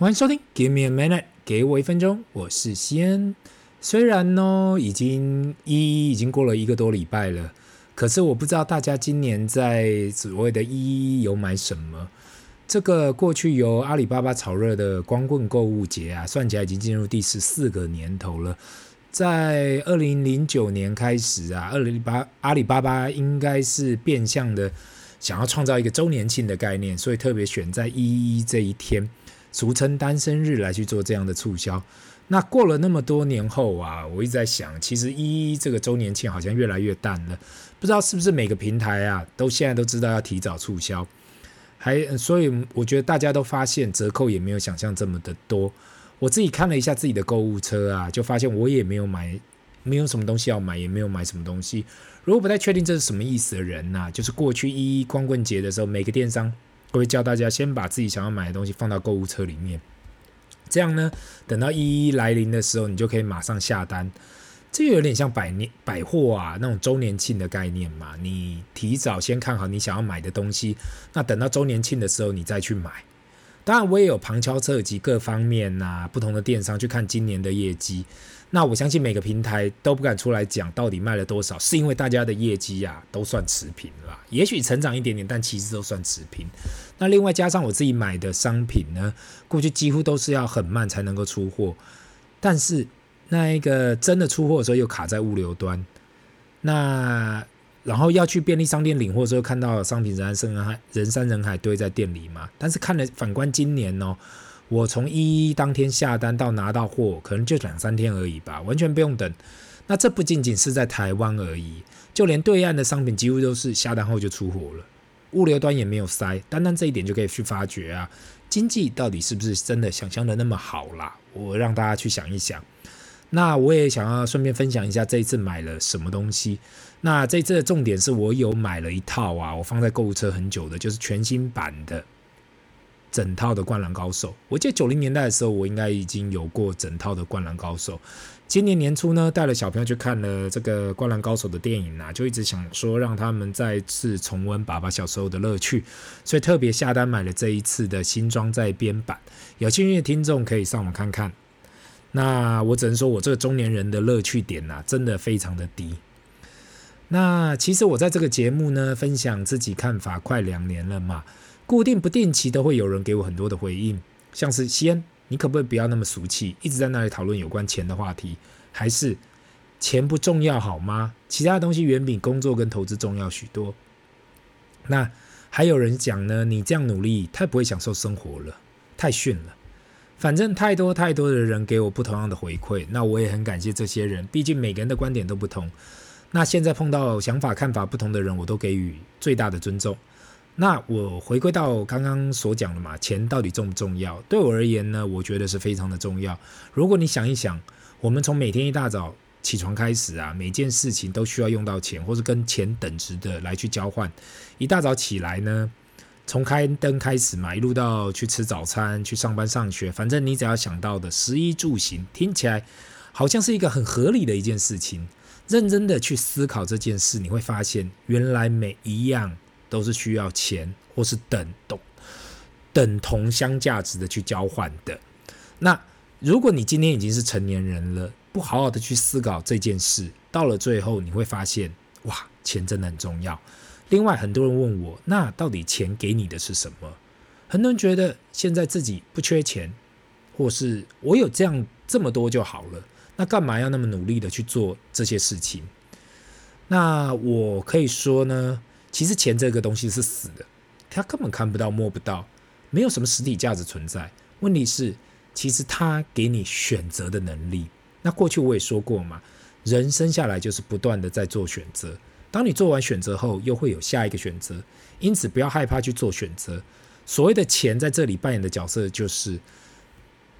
欢迎收听，Give me a minute，给我一分钟，我是西恩。虽然呢，已经一一已经过了一个多礼拜了，可是我不知道大家今年在所谓的一一有买什么。这个过去由阿里巴巴炒热的光棍购物节啊，算起来已经进入第十四个年头了。在二零零九年开始啊，二零八阿里巴巴应该是变相的想要创造一个周年庆的概念，所以特别选在一一这一天。俗称单身日来去做这样的促销，那过了那么多年后啊，我一直在想，其实一一这个周年庆好像越来越淡了，不知道是不是每个平台啊都现在都知道要提早促销，还所以我觉得大家都发现折扣也没有想象这么的多。我自己看了一下自己的购物车啊，就发现我也没有买，没有什么东西要买，也没有买什么东西。如果不太确定这是什么意思的人呐、就是过去一一光棍节的时候，每个电商。会教大家先把自己想要买的东西放到购物车里面，这样呢，等到一一来临的时候，你就可以马上下单。这有点像百年百货啊那种周年庆的概念嘛，你提早先看好你想要买的东西，那等到周年庆的时候你再去买。当然，我也有旁敲侧击各方面呐、啊，不同的电商去看今年的业绩。那我相信每个平台都不敢出来讲到底卖了多少，是因为大家的业绩啊都算持平了，也许成长一点点，但其实都算持平。那另外加上我自己买的商品呢，过去几乎都是要很慢才能够出货，但是那一个真的出货的时候又卡在物流端，那然后要去便利商店领货的时候，看到商品人山人海，人山人海堆在店里嘛。但是看了反观今年哦。我从一一当天下单到拿到货，可能就两三天而已吧，完全不用等。那这不仅仅是在台湾而已，就连对岸的商品几乎都是下单后就出货了，物流端也没有塞。单单这一点就可以去发觉啊，经济到底是不是真的想象的那么好啦？我让大家去想一想。那我也想要顺便分享一下这一次买了什么东西。那这次的重点是我有买了一套啊，我放在购物车很久的，就是全新版的。整套的《灌篮高手》，我记得九零年代的时候，我应该已经有过整套的《灌篮高手》。今年年初呢，带了小朋友去看了这个《灌篮高手》的电影啊，就一直想说让他们再次重温爸爸小时候的乐趣，所以特别下单买了这一次的新装再编版。有兴趣的听众可以上网看看。那我只能说，我这个中年人的乐趣点呐、啊，真的非常的低。那其实我在这个节目呢，分享自己看法快两年了嘛。固定不定期都会有人给我很多的回应，像是先，你可不可以不要那么俗气，一直在那里讨论有关钱的话题？还是钱不重要好吗？其他东西远比工作跟投资重要许多。那还有人讲呢，你这样努力太不会享受生活了，太逊了。反正太多太多的人给我不同样的回馈，那我也很感谢这些人，毕竟每个人的观点都不同。那现在碰到想法看法不同的人，我都给予最大的尊重。那我回归到刚刚所讲的嘛，钱到底重不重要？对我而言呢，我觉得是非常的重要。如果你想一想，我们从每天一大早起床开始啊，每件事情都需要用到钱，或是跟钱等值的来去交换。一大早起来呢，从开灯开始嘛，一路到去吃早餐、去上班上学，反正你只要想到的食衣住行，听起来好像是一个很合理的一件事情。认真的去思考这件事，你会发现原来每一样。都是需要钱或是等同等同相价值的去交换的。那如果你今天已经是成年人了，不好好的去思考这件事，到了最后你会发现，哇，钱真的很重要。另外，很多人问我，那到底钱给你的是什么？很多人觉得现在自己不缺钱，或是我有这样这么多就好了，那干嘛要那么努力的去做这些事情？那我可以说呢。其实钱这个东西是死的，它根本看不到、摸不到，没有什么实体价值存在。问题是，其实它给你选择的能力。那过去我也说过嘛，人生下来就是不断的在做选择。当你做完选择后，又会有下一个选择。因此，不要害怕去做选择。所谓的钱在这里扮演的角色，就是，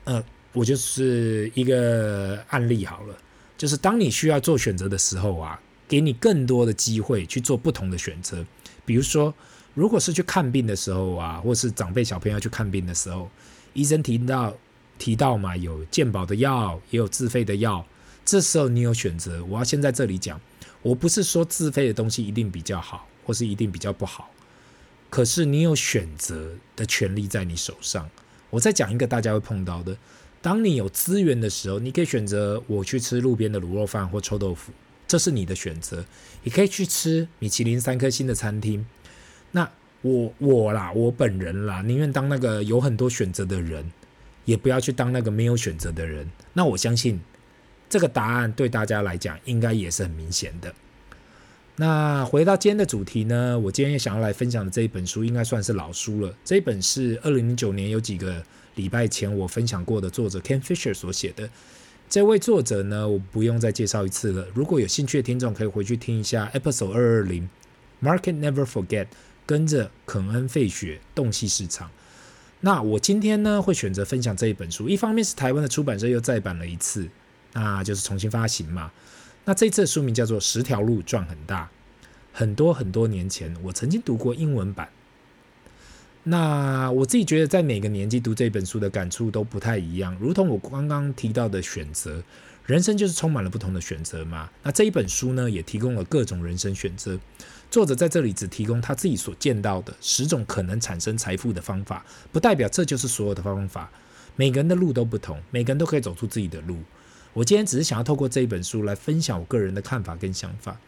呃，我就是一个案例好了，就是当你需要做选择的时候啊。给你更多的机会去做不同的选择，比如说，如果是去看病的时候啊，或是长辈小朋友去看病的时候，医生提到提到嘛，有健保的药，也有自费的药，这时候你有选择。我要先在这里讲，我不是说自费的东西一定比较好，或是一定比较不好，可是你有选择的权利在你手上。我再讲一个大家会碰到的：当你有资源的时候，你可以选择我去吃路边的卤肉饭或臭豆腐，这是你的选择；你可以去吃米其林三颗星的餐厅。那我我啦，我本人啦，宁愿当那个有很多选择的人，也不要去当那个没有选择的人。那我相信这个答案对大家来讲，应该也是很明显的。那回到今天的主题呢，我今天也想要来分享的这一本书，应该算是老书了。这本是二零零九年有几个礼拜前我分享过的作者 Ken Fisher 所写的。这位作者呢，我不用再介绍一次了。如果有兴趣的听众，可以回去听一下 Episode 二二零 Market Never Forget，跟着肯恩费雪洞悉市场。那我今天呢，会选择分享这一本书，一方面是台湾的出版社又再版了一次，那就是重新发行嘛。那这次的书名叫做《十条路赚很大》，很多很多年前我曾经读过英文版。那我自己觉得，在每个年纪读这本书的感触都不太一样。如同我刚刚提到的选择，人生就是充满了不同的选择嘛。那这一本书呢，也提供了各种人生选择。作者在这里只提供他自己所见到的十种可能产生财富的方法，不代表这就是所有的方法。每个人的路都不同，每个人都可以走出自己的路。我今天只是想要透过这一本书来分享我个人的看法跟想法。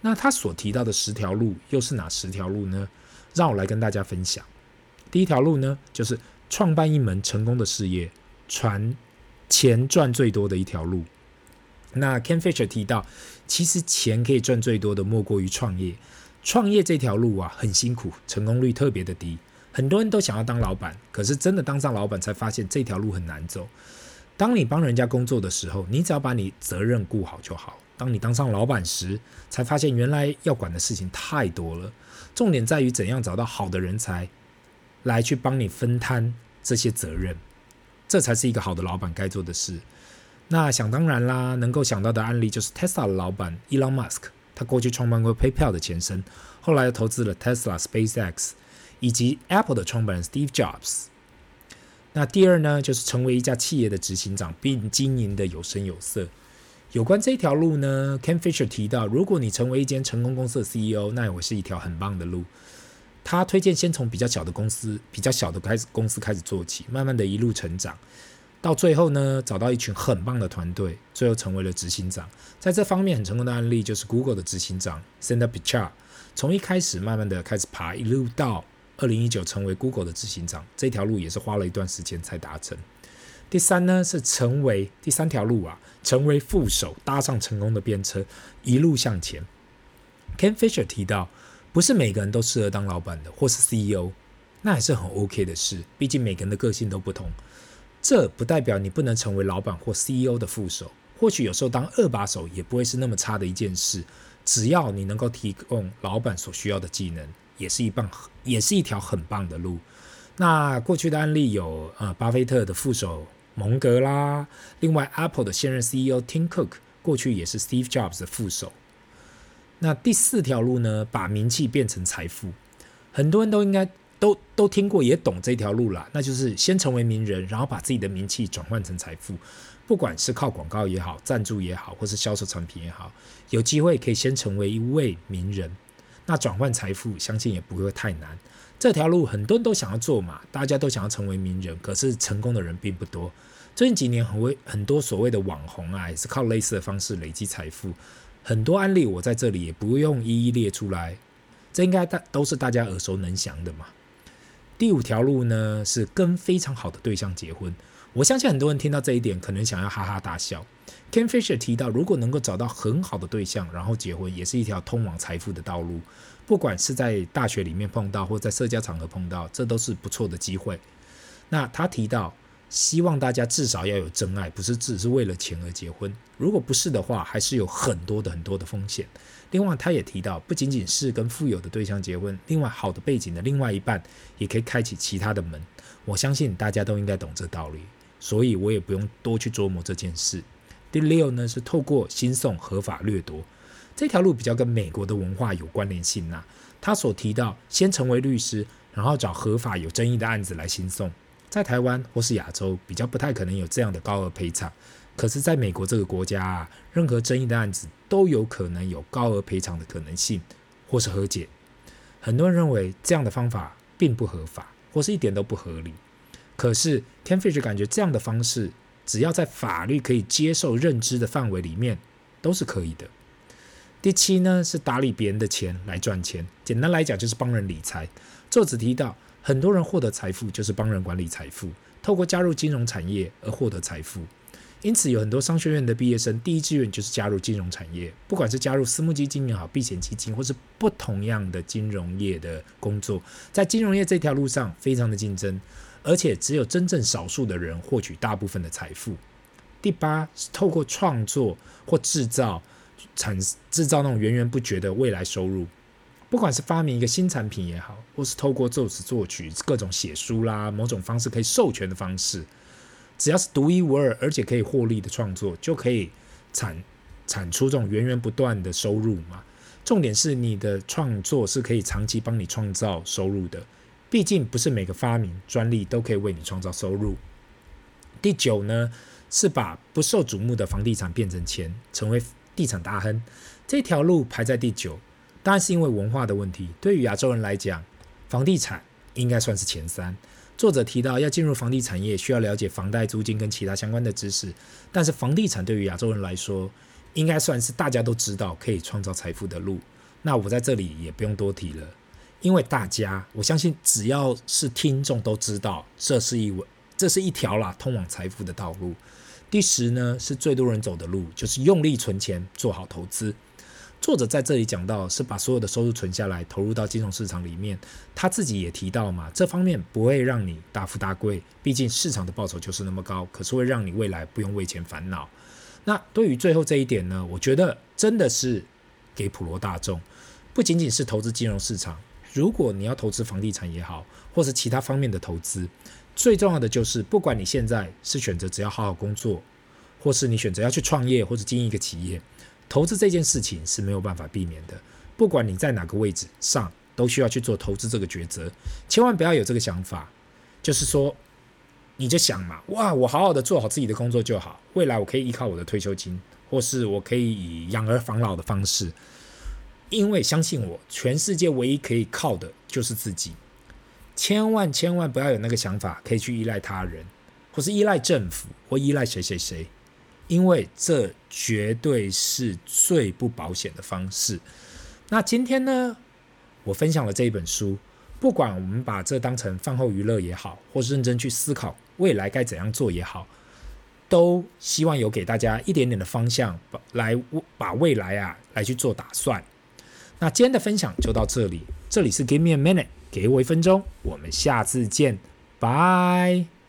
那他所提到的十条路又是哪十条路呢？让我来跟大家分享。第一条路呢，就是创办一门成功的事业，赚钱赚最多的一条路。那 Ken Fisher 提到，其实钱可以赚最多的莫过于创业。创业这条路啊，很辛苦，成功率特别的低。很多人都想要当老板，可是真的当上老板才发现这条路很难走。当你帮人家工作的时候，你只要把你责任顾好就好。当你当上老板时，才发现原来要管的事情太多了。重点在于怎样找到好的人才来去帮你分摊这些责任，这才是一个好的老板该做的事。那想当然啦，能够想到的案例就是 Tesla 的老板 Elon Musk，他过去创办过 PayPal 的前身，后来又投资了 Tesla、SpaceX，以及 Apple 的创办人 Steve Jobs。那第二呢，就是成为一家企业的执行长，并经营得有声有色。有关这条路呢，Ken Fisher 提到，如果你成为一间成功公司的 CEO，那也会是一条很棒的路。他推荐先从比较小的公司、比较小的开始公司开始做起，慢慢的一路成长，到最后呢，找到一群很棒的团队，最后成为了执行长。在这方面很成功的案例就是 Google 的执行长 Sundar Pichai，从一开始慢慢的开始爬，一路到。二零一九成为 Google 的执行长，这条路也是花了一段时间才达成。第三呢，是成为第三条路啊，成为副手，搭上成功的便车，一路向前。Ken Fisher 提到，不是每个人都适合当老板的，或是 CEO，那也是很 OK 的事。毕竟每个人的个性都不同，这不代表你不能成为老板或 CEO 的副手。或许有时候当二把手也不会是那么差的一件事，只要你能够提供老板所需要的技能。也是一棒，也是一条很棒的路。那过去的案例有，呃，巴菲特的副手蒙格啦，另外 Apple 的现任 CEO Tim Cook 过去也是 Steve Jobs 的副手。那第四条路呢，把名气变成财富，很多人都应该都都听过，也懂这条路啦。那就是先成为名人，然后把自己的名气转换成财富，不管是靠广告也好，赞助也好，或是销售产品也好，有机会可以先成为一位名人。那转换财富，相信也不会太难。这条路很多人都想要做嘛，大家都想要成为名人，可是成功的人并不多。最近几年很为很多所谓的网红啊，也是靠类似的方式累积财富。很多案例我在这里也不用一一列出来，这应该大都是大家耳熟能详的嘛。第五条路呢，是跟非常好的对象结婚。我相信很多人听到这一点，可能想要哈哈大笑。Ken Fisher 提到，如果能够找到很好的对象，然后结婚，也是一条通往财富的道路。不管是在大学里面碰到，或在社交场合碰到，这都是不错的机会。那他提到，希望大家至少要有真爱，不是只是为了钱而结婚。如果不是的话，还是有很多的很多的风险。另外，他也提到，不仅仅是跟富有的对象结婚，另外好的背景的另外一半，也可以开启其他的门。我相信大家都应该懂这道理。所以我也不用多去琢磨这件事。第六呢，是透过新送合法掠夺这条路，比较跟美国的文化有关联性呐。他所提到，先成为律师，然后找合法有争议的案子来新送。在台湾或是亚洲，比较不太可能有这样的高额赔偿。可是，在美国这个国家啊，任何争议的案子都有可能有高额赔偿的可能性，或是和解。很多人认为这样的方法并不合法，或是一点都不合理。可是 Ken Fisher 感觉这样的方式，只要在法律可以接受认知的范围里面，都是可以的。第七呢，是打理别人的钱来赚钱，简单来讲就是帮人理财。作者提到，很多人获得财富就是帮人管理财富，透过加入金融产业而获得财富。因此，有很多商学院的毕业生第一志愿就是加入金融产业，不管是加入私募基金也好，避险基金，或是不同样的金融业的工作，在金融业这条路上非常的竞争，而且只有真正少数的人获取大部分的财富。第八是透过创作或制造产制造那种源源不绝的未来收入，不管是发明一个新产品也好，或是透过作词作曲、各种写书啦，某种方式可以授权的方式。只要是独一无二，而且可以获利的创作，就可以产产出这种源源不断的收入嘛。重点是你的创作是可以长期帮你创造收入的，毕竟不是每个发明专利都可以为你创造收入。第九呢，是把不受瞩目的房地产变成钱，成为地产大亨。这条路排在第九，当然是因为文化的问题。对于亚洲人来讲，房地产应该算是前三。作者提到，要进入房地产业，需要了解房贷、租金跟其他相关的知识。但是，房地产对于亚洲人来说，应该算是大家都知道可以创造财富的路。那我在这里也不用多提了，因为大家我相信，只要是听众都知道，这是一这是一条啦通往财富的道路。第十呢，是最多人走的路，就是用力存钱，做好投资。作者在这里讲到，是把所有的收入存下来，投入到金融市场里面。他自己也提到嘛，这方面不会让你大富大贵，毕竟市场的报酬就是那么高，可是会让你未来不用为钱烦恼。那对于最后这一点呢，我觉得真的是给普罗大众，不仅仅是投资金融市场。如果你要投资房地产也好，或是其他方面的投资，最重要的就是，不管你现在是选择只要好好工作，或是你选择要去创业或者经营一个企业。投资这件事情是没有办法避免的，不管你在哪个位置上，都需要去做投资这个抉择。千万不要有这个想法，就是说，你就想嘛，哇，我好好的做好自己的工作就好，未来我可以依靠我的退休金，或是我可以以养儿防老的方式。因为相信我，全世界唯一可以靠的就是自己。千万千万不要有那个想法，可以去依赖他人，或是依赖政府，或依赖谁谁谁。因为这绝对是最不保险的方式。那今天呢，我分享了这一本书，不管我们把这当成饭后娱乐也好，或是认真去思考未来该怎样做也好，都希望有给大家一点点的方向，来把未来啊来去做打算。那今天的分享就到这里，这里是 Give me a minute，给我一分钟，我们下次见，拜。